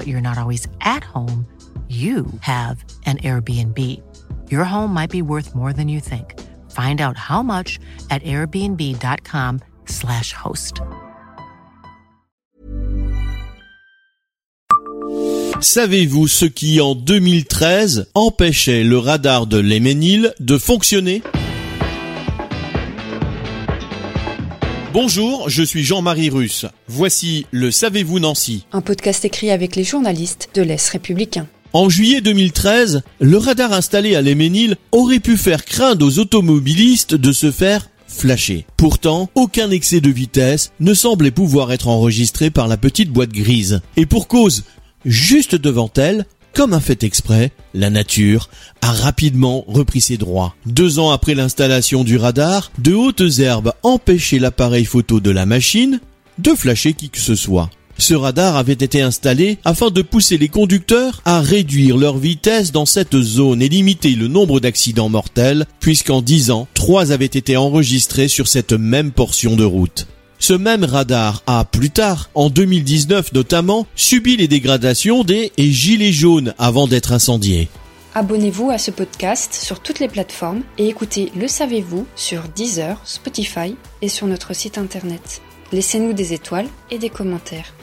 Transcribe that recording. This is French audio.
but you're not always at home, you have an Airbnb. Your home might be worth more than you think. Find out how much at airbnb.com/slash host. Savez-vous ce qui, en 2013, empêchait le radar de l'Héménil de fonctionner? Bonjour, je suis Jean-Marie Russe. Voici le Savez-vous Nancy Un podcast écrit avec les journalistes de l'Est républicain. En juillet 2013, le radar installé à l'Héménil aurait pu faire craindre aux automobilistes de se faire flasher. Pourtant, aucun excès de vitesse ne semblait pouvoir être enregistré par la petite boîte grise. Et pour cause, juste devant elle, comme un fait exprès, la nature a rapidement repris ses droits. Deux ans après l'installation du radar, de hautes herbes empêchaient l'appareil photo de la machine de flasher qui que ce soit. Ce radar avait été installé afin de pousser les conducteurs à réduire leur vitesse dans cette zone et limiter le nombre d'accidents mortels, puisqu'en 10 ans, trois avaient été enregistrés sur cette même portion de route. Ce même radar a, plus tard, en 2019 notamment, subi les dégradations des et gilets jaunes avant d'être incendié. Abonnez-vous à ce podcast sur toutes les plateformes et écoutez Le Savez-vous sur Deezer, Spotify et sur notre site internet. Laissez-nous des étoiles et des commentaires.